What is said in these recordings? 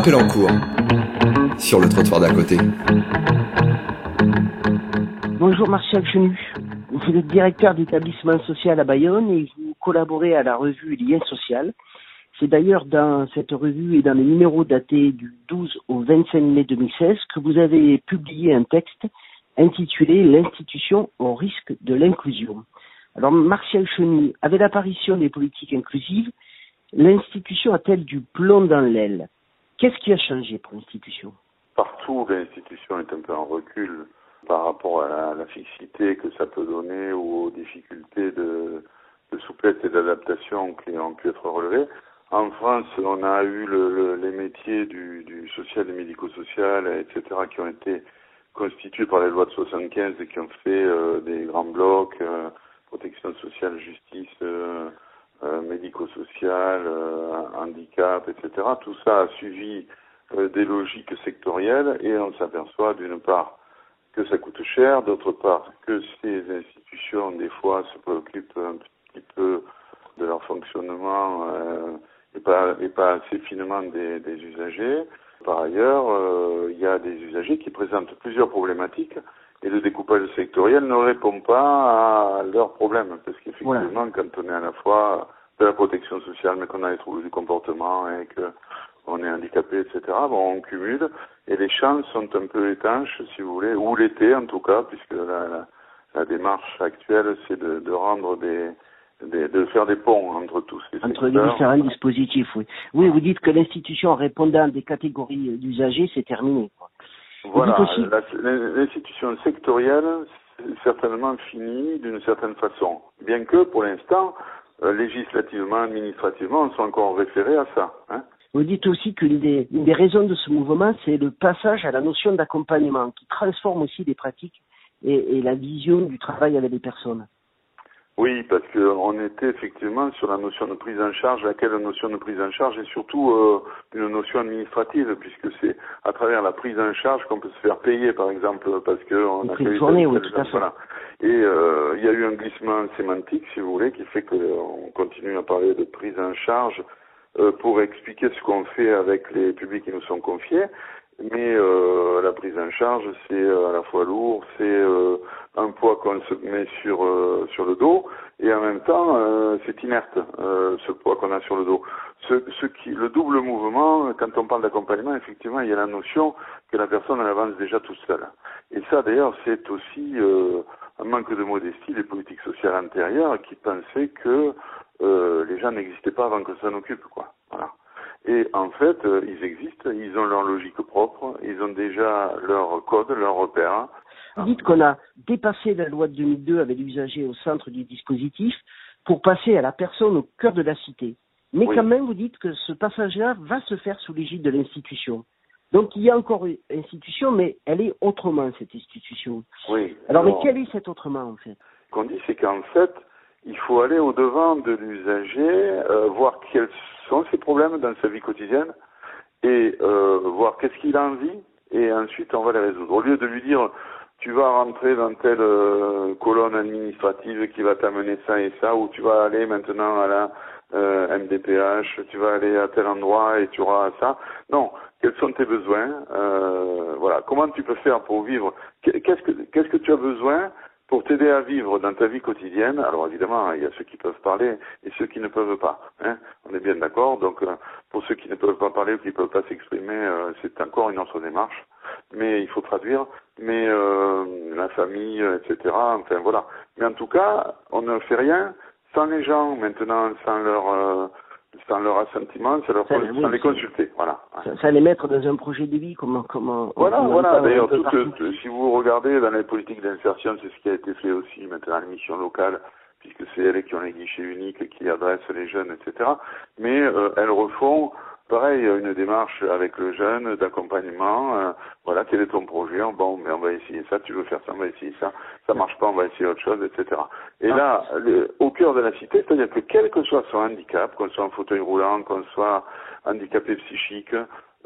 appel en cours sur le trottoir d'à côté. Bonjour Martial Chenu. Vous êtes directeur d'établissement social à Bayonne et vous collaborez à la revue Lien Social. C'est d'ailleurs dans cette revue et dans les numéros datés du 12 au 25 mai 2016 que vous avez publié un texte intitulé L'institution au risque de l'inclusion. Alors Martial Chenu, avec l'apparition des politiques inclusives, l'institution a-t-elle du plomb dans l'aile? Qu'est-ce qui a changé pour l'institution? Partout, l'institution est un peu en recul par rapport à la, fixité que ça peut donner ou aux difficultés de, souplesse et d'adaptation qui ont pu être relevées. En France, on a eu les métiers du, social et médico-social, etc., qui ont été constitués par les lois de 75 et qui ont fait euh, des grands blocs, euh, protection sociale, justice, euh, médico-social, handicap, etc. Tout ça a suivi des logiques sectorielles et on s'aperçoit d'une part que ça coûte cher, d'autre part que ces institutions des fois se préoccupent un petit peu de leur fonctionnement euh, et, pas, et pas assez finement des, des usagers. Par ailleurs, euh, il y a des usagers qui présentent plusieurs problématiques et le découpage sectoriel ne répond pas à leurs problèmes parce qu'effectivement, quand on est à la fois de la protection sociale mais qu'on a les troubles du comportement et que on est handicapé, etc. Bon, on cumule et les chances sont un peu étanches, si vous voulez, ou l'été en tout cas, puisque la, la, démarche actuelle, c'est de, de, rendre des, de faire des ponts entre tous ces Entre les différents dispositifs, oui. Oui, vous dites que l'institution répondant des catégories d'usagers, c'est terminé. Quoi. Voilà, l'institution sectorielle, c'est certainement finie d'une certaine façon. Bien que, pour l'instant, euh, législativement, administrativement, on soit encore référé à ça. Hein vous dites aussi qu'une des, des raisons de ce mouvement, c'est le passage à la notion d'accompagnement qui transforme aussi les pratiques et, et, la vision du travail avec les personnes. Oui, parce qu'on était effectivement sur la notion de prise en charge, laquelle notion de prise en charge est surtout euh, une notion administrative, puisque c'est à travers la prise en charge qu'on peut se faire payer, par exemple, parce qu'on a fait journée, oui, tout à fait. Voilà. Et euh, il y a eu un glissement sémantique, si vous voulez, qui fait qu'on continue à parler de prise en charge euh, pour expliquer ce qu'on fait avec les publics qui nous sont confiés. Mais euh, la prise en charge, c'est euh, à la fois lourd, c'est euh, un poids qu'on se met sur sur le dos, et en même temps, c'est inerte ce poids qu'on a sur le dos. Ce, ce, qui, le double mouvement, quand on parle d'accompagnement, effectivement, il y a la notion que la personne avance déjà toute seule. Et ça, d'ailleurs, c'est aussi un manque de modestie des politiques sociales antérieures qui pensaient que euh, les gens n'existaient pas avant que ça n'occupe, quoi. Voilà. Et en fait, euh, ils existent, ils ont leur logique propre, ils ont déjà leur code, leur repère. Vous dites qu'on a dépassé la loi de 2002 avec l'usager au centre du dispositif pour passer à la personne au cœur de la cité. Mais quand même, vous dites que ce passage-là va se faire sous l'égide de l'institution. Donc il y a encore une institution, mais elle est autrement, cette institution. Oui. Alors, mais quelle est cette autrement, en fait? Ce qu'on dit, c'est qu'en fait, il faut aller au-devant de l'usager, euh, voir quels sont ses problèmes dans sa vie quotidienne et euh, voir qu'est-ce qu'il a envie et ensuite on va les résoudre. Au lieu de lui dire tu vas rentrer dans telle euh, colonne administrative qui va t'amener ça et ça, ou tu vas aller maintenant à la euh, MDPH, tu vas aller à tel endroit et tu auras ça. Non, quels sont tes besoins euh, Voilà, comment tu peux faire pour vivre? Qu'est-ce que qu'est-ce que tu as besoin pour t'aider à vivre dans ta vie quotidienne? Alors évidemment, il y a ceux qui peuvent parler et ceux qui ne peuvent pas. Hein On est bien d'accord. Donc euh, pour ceux qui ne peuvent pas parler ou qui ne peuvent pas s'exprimer, euh, c'est encore une autre démarche. Mais il faut traduire. Mais euh, la famille, etc. Enfin voilà. Mais en tout cas, on ne fait rien sans les gens maintenant, sans leur sans leur assentiment, sans, leur, ça, les consulter. Voilà. Ça, ça, les mettre dans un projet de vie, comment, comment. Voilà, voilà. D'ailleurs, si vous regardez dans les politiques d'insertion, c'est ce qui a été fait aussi maintenant à l'émission locale, puisque c'est elles qui ont les guichets uniques, qui adressent les jeunes, etc. Mais euh, elles refont pareil, une démarche avec le jeune d'accompagnement. Euh, voilà, quel est ton projet Bon, mais on va essayer ça. Tu veux faire ça On va essayer ça. Ça marche pas On va essayer autre chose, etc. Et ah. là, au cœur de la cité, c'est-à-dire que quel que soit son handicap, qu'on soit en fauteuil roulant, qu'on soit handicapé psychique,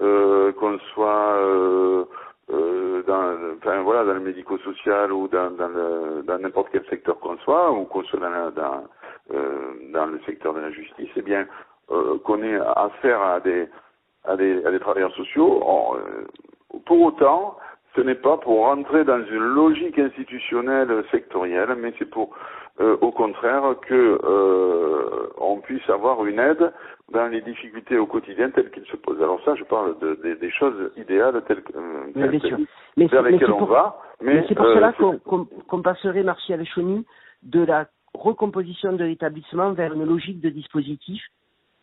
euh, qu'on soit euh, euh, dans, enfin voilà, dans le médico-social ou dans, dans n'importe quel secteur qu'on soit, ou qu'on soit dans, dans, euh, dans le secteur de la justice, eh bien, euh, qu'on ait affaire à des à des, à des travailleurs sociaux. pour autant, ce n'est pas pour rentrer dans une logique institutionnelle sectorielle, mais c'est pour, euh, au contraire, que euh, on puisse avoir une aide dans les difficultés au quotidien telles qu'ils se posent. Alors ça, je parle de, des choses idéales telles, euh, mais vers lesquelles on va. Mais, c'est pour cela qu'on passerait, Martial Chony, de la recomposition de l'établissement vers une logique de dispositif.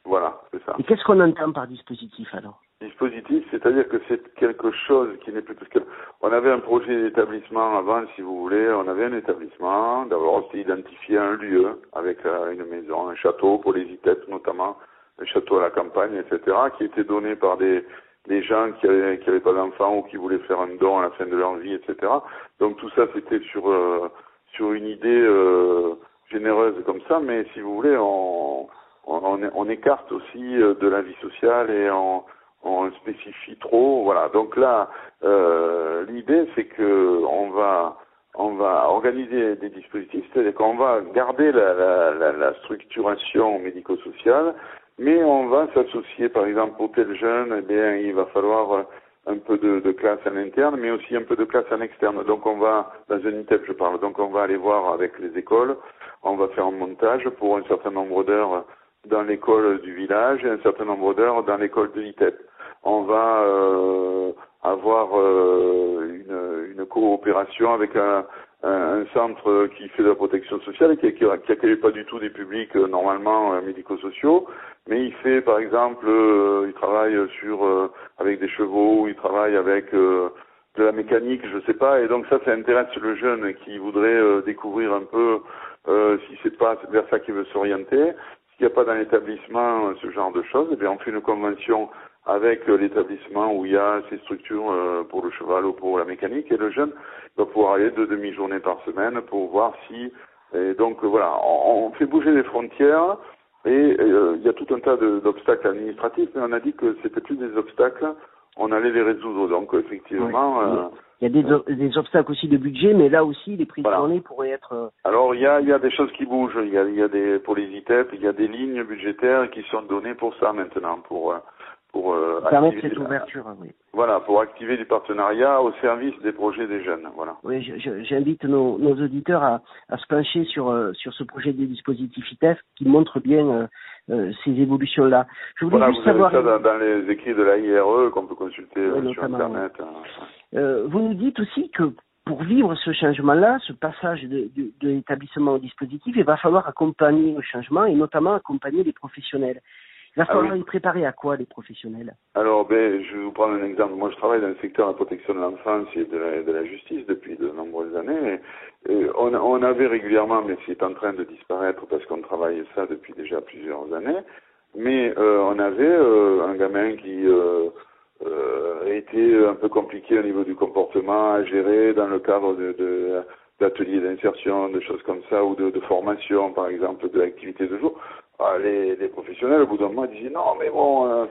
Voilà, c'est ça. Et qu'est-ce qu'on entend par dispositif alors? Dispositif, c'est-à-dire que c'est quelque chose qui n'est plus parce que on avait un projet d'établissement avant, si vous voulez, on avait un établissement, d'abord c'était identifier un lieu avec euh, une maison, un château pour les ITEP notamment, un château à la campagne, etc., qui était donné par des, des gens qui avaient, qui avaient pas d'enfants ou qui voulaient faire un don à la fin de leur vie, etc. Donc tout ça c'était sur euh, sur une idée euh, généreuse comme ça, mais si vous voulez, on on, on écarte aussi de la vie sociale et on on spécifie trop. Voilà. Donc là, euh, l'idée c'est que on va on va organiser des dispositifs, c'est-à-dire qu'on va garder la, la, la, structuration médico-sociale, mais on va s'associer, par exemple, pour tel jeune, eh bien, il va falloir un peu de, de, classe en interne, mais aussi un peu de classe en externe. Donc on va, dans un ITEP je parle, donc on va aller voir avec les écoles, on va faire un montage pour un certain nombre d'heures dans l'école du village et un certain nombre d'heures dans l'école de l'ITEP on va euh, avoir euh, une, une, coopération avec un, un, centre qui fait de la protection sociale et qui, qui, accueille pas du tout des publics euh, normalement médico-sociaux, mais il fait par exemple, il travaille sur avec des chevaux, il travaille avec de la mécanique, je sais pas, et donc ça, ça intéresse le jeune qui voudrait découvrir un peu si c'est pas vers ça qu'il veut s'orienter. N'y a pas dans l'établissement ce genre de choses, eh bien on fait une convention avec euh, l'établissement où il y a ces structures euh, pour le cheval ou pour la mécanique et le jeune va pouvoir aller deux demi-journées par semaine pour voir si et donc euh, voilà on, fait bouger les frontières et il y a tout un tas d'obstacles administratifs mais on a dit que c'était plus des obstacles on allait les résoudre donc effectivement il y a des, des, obstacles aussi de budget, mais là aussi, les prix de journée pourraient être. Alors, il y a, il y a des choses qui bougent. Il y a, il y a des, pour les ITEP, il y a des lignes budgétaires qui sont données pour ça maintenant, pour pour euh, permettre cette ouverture. Oui. Voilà, pour activer du partenariat au service des projets des jeunes. Voilà. Oui, j'invite nos, nos, auditeurs à, à, se pencher sur euh, sur ce projet des dispositifs ITEF qui montre bien euh, euh ces évolutions-là. Je voulais voilà, juste vous savoir. Avez ça dans, dans, les écrits de la IRE qu'on peut consulter sur internet. Hein. Vous nous dites aussi que pour vivre ce changement-là, ce passage de, de, de l'établissement au dispositif, il va falloir accompagner le changement et notamment accompagner les professionnels. Il va ah falloir y préparer à quoi les professionnels? Alors, ben, je vais vous prendre un exemple. Moi, je travaille dans le secteur de la protection de l'enfance et de la, de la, justice depuis de nombreuses années. Et, on, on, avait régulièrement, mais c'est en train de disparaître parce qu'on travaille ça depuis déjà plusieurs années. Mais euh, on avait euh, un gamin qui euh, euh, était un peu compliqué au niveau du comportement à gérer dans le cadre de, de d'ateliers d'insertion, de choses comme ça, ou de, de formation, par exemple, de l'activité de jour. Ah, les, les, professionnels, au bout d'un moment, disaient non, mais bon, euh,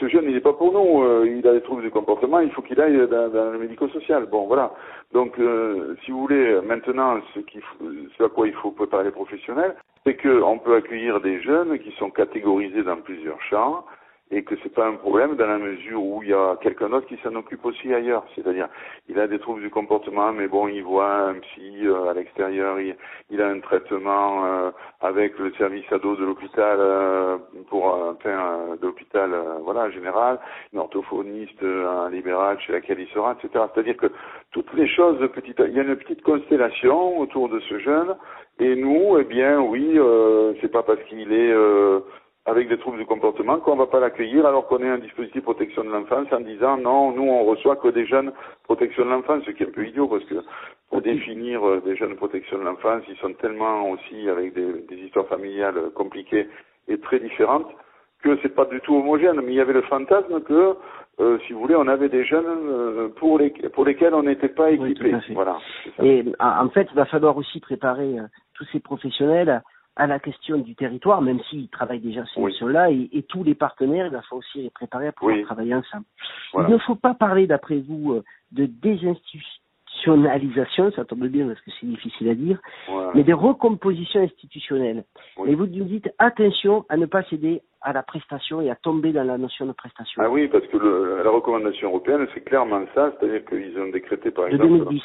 ce jeune, il n'est pas pour nous, euh, il a des troubles du comportement, il faut qu'il aille dans, dans, le médico-social. Bon, voilà. Donc, euh, si vous voulez, maintenant, ce, ce à quoi il faut préparer les professionnels, c'est qu'on peut accueillir des jeunes qui sont catégorisés dans plusieurs champs, et que c'est pas un problème dans la mesure où il y a quelqu'un d'autre qui s'en occupe aussi ailleurs. C'est-à-dire, il a des troubles du comportement, mais bon, il voit un psy euh, à l'extérieur, il, il, a un traitement euh, avec le service ado de l'hôpital euh, pour enfin de l'hôpital voilà général, une orthophoniste, un libéral chez laquelle il sera, etc. C'est-à-dire que toutes les choses il y a une petite constellation autour de ce jeune, et nous, eh bien, oui, c'est pas parce qu'il est avec des troubles du comportement qu'on ne va pas l'accueillir alors qu'on est un dispositif protection de l'enfance en disant non, nous on reçoit que des jeunes protection de l'enfance, ce qui est un peu idiot parce que pour définir euh, des jeunes protection de l'enfance, ils sont tellement aussi avec des, des, histoires familiales compliquées et très différentes que c'est pas du tout homogène. Mais il y avait le fantasme que, euh, si vous voulez, on avait des jeunes euh, pour, les, pour lesquels on n'était pas équipés. voilà. Et en fait, il va falloir aussi préparer tous ces professionnels à la question du territoire, même s'ils travaillent déjà sur cela, et, et, tous les partenaires, il faut aussi les préparer à pouvoir travailler ensemble. Il ne faut pas parler, d'après vous, euh, de désinstitutionnalisation institutionnalisation, ça tombe bien parce que c'est difficile à dire, mais des recompositions institutionnelles. Oui. Et vous nous dites attention à ne pas céder à la prestation et à tomber dans la notion de prestation. Ah oui, parce que le, la recommandation européenne, c'est clairement ça, c'est-à-dire qu'ils ont décrété par de exemple. 2010.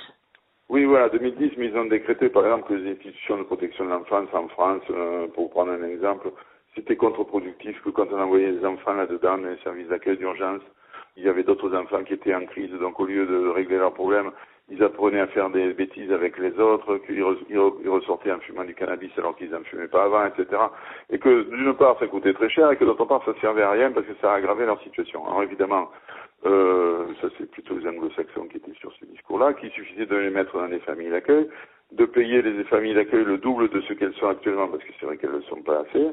Oui, voilà, 2010, mais ils ont décrété par exemple que les institutions de protection de l'enfance en France, euh, pour prendre un exemple, c'était contre-productif que quand on envoyait des enfants là-dedans dans les services d'accueil d'urgence, il y avait d'autres enfants qui étaient en crise, donc au lieu de régler leurs problèmes, ils apprenaient à faire des bêtises avec les autres, qu'ils re- ils re- ils ressortaient en fumant du cannabis alors qu'ils n'en fumaient pas avant, etc. Et que d'une part ça coûtait très cher et que d'autre part ça servait à rien parce que ça aggravait leur situation. Alors évidemment, euh, ça c'est plutôt les anglo-saxons qui étaient sur ce discours-là, qu'il suffisait de les mettre dans des familles d'accueil, de payer les familles d'accueil le double de ce qu'elles sont actuellement parce que c'est vrai qu'elles ne sont pas assez,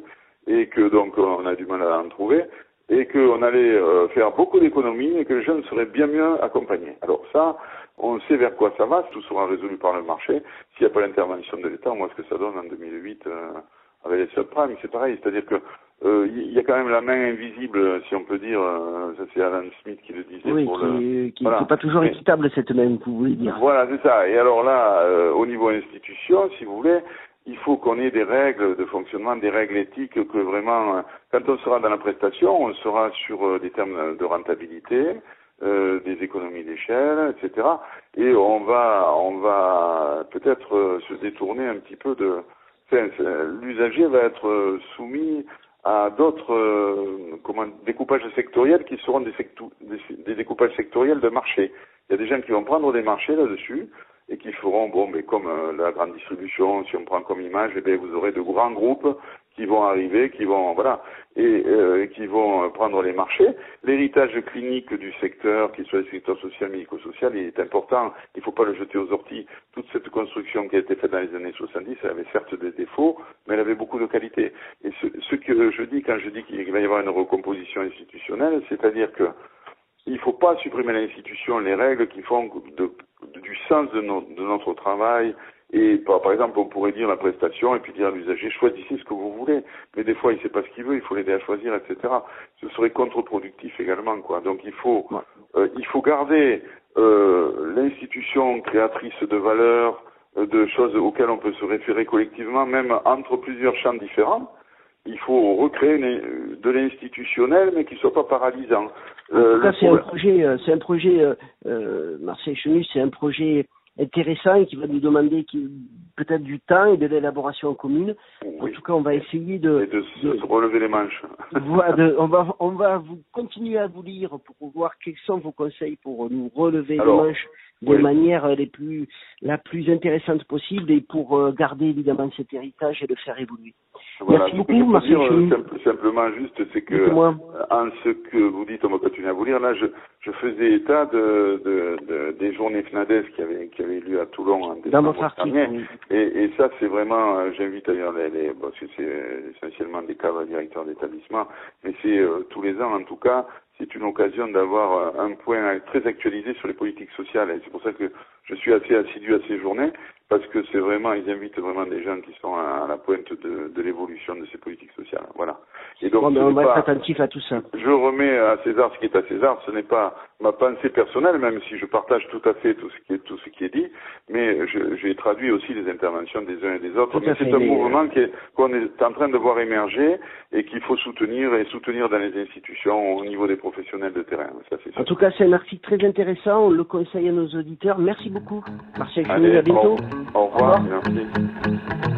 et que donc on a du mal à en trouver, et qu'on allait euh, faire beaucoup d'économies et que les jeunes seraient bien mieux accompagnés. Alors ça, on sait vers quoi ça va, tout sera résolu par le marché. S'il n'y a pas l'intervention de l'État, on voit ce que ça donne en 2008 euh, avec les subprimes, c'est pareil, c'est-à-dire que euh, il y a quand même la main invisible, si on peut dire, euh, ça c'est Alan Smith qui le disait Oui, pour qui le... n'est Voilà. pas toujours Mais- équitable cette que vous voulez dire. Voilà, c'est ça. Et alors là, euh, au niveau institution, si vous voulez, il faut qu'on ait des règles de fonctionnement, des règles éthiques que vraiment, euh, quand on sera dans la prestation, on sera sur euh, des termes de rentabilité, euh, des économies d'échelle, etc. Et on va, on va peut-être euh, se détourner un petit peu de. L'usager va être euh, soumis à d'autres euh, découpages sectoriels qui seront des, sectou- des, des découpages sectoriels de marché. Il y a des gens qui vont prendre des marchés là-dessus et qui feront, bon, mais comme euh, la grande distribution, si on prend comme image, eh bien, vous aurez de grands groupes qui vont arriver, qui vont, voilà, et euh, qui vont euh, prendre les marchés. L'héritage clinique du secteur, qu'il soit le secteur social, médico-social, il est important. Il ne faut pas le jeter aux orties. Toute cette construction qui a été faite dans les années 70, elle avait certes des défauts, mais elle avait beaucoup de qualités. Et ce, que je dis quand je dis qu'il va y avoir une recomposition institutionnelle, c'est-à-dire que il ne faut pas supprimer l'institution, les règles qui font du sens de notre travail. Et par, par exemple, on pourrait dire la prestation et puis dire à l'usager choisissez ce que vous voulez. Mais des fois, il ne sait pas ce qu'il veut, il faut l'aider à choisir, etc. Ce serait contre-productif également, quoi. Donc il faut, euh, il faut garder euh, l'institution créatrice de valeurs, euh, de choses auxquelles on peut se référer collectivement, même entre plusieurs champs différents. Il faut recréer une- de l'institutionnel, mais qui ne soit pas paralysant. Euh, le c'est un projet, euh, c'est un projet, euh, euh, Marseille Chenu, c'est un projet intéressant et qui va nous demander peut-être du temps et de l'élaboration commune. En tout cas, on va essayer Et de, de se de- se relever les manches. de- on va, on va vous continuer à vous lire pour voir quels sont vos conseils pour nous relever Alors, les manches de oui. manière les plus, la plus intéressante possible et pour euh, garder évidemment cet héritage et le faire évoluer. Voilà. Merci beaucoup, euh, Chenu. simple- simplement juste, c'est que euh, en ce que vous dites, on va continuer à vous lire. Là, je, je faisais état de, de, de- des journées FNADES qui avaient, qui avaient lieu à Toulon en Dans décembre votre article. dernier. oui. Et, et ça, c'est vraiment, euh, j'invite d'ailleurs les, les parce que c'est euh, essentiellement des cadres directeurs d'établissement, mais c'est euh, tous les ans en tout cas, c'est une occasion d'avoir euh, un point très actualisé sur les politiques sociales. Et c'est pour ça que je suis assez assidu à ces journées, parce que c'est vraiment, ils invitent vraiment des gens qui sont à, la pointe de, de l'évolution de ces politiques sociales. Voilà. Et donc, Bon, ce on n'est va être pas- attentif à tout ça. je remets à César ce qui est à César. Ce n'est pas ma pensée personnelle, même si je partage tout à fait tout ce qui est, tout ce qui est dit, mais j'ai traduit aussi les interventions des uns et des autres. Tout à Mais c'est un mouvement qui est- qu'on est en train de voir émerger et qu'il faut soutenir et soutenir dans les institutions au niveau des professionnels de terrain. Ça. En tout cas, c'est un article très intéressant. On le conseille à nos auditeurs. Merci beaucoup. Marcel Allez, à bientôt. Au, au revoir. Au revoir. Merci.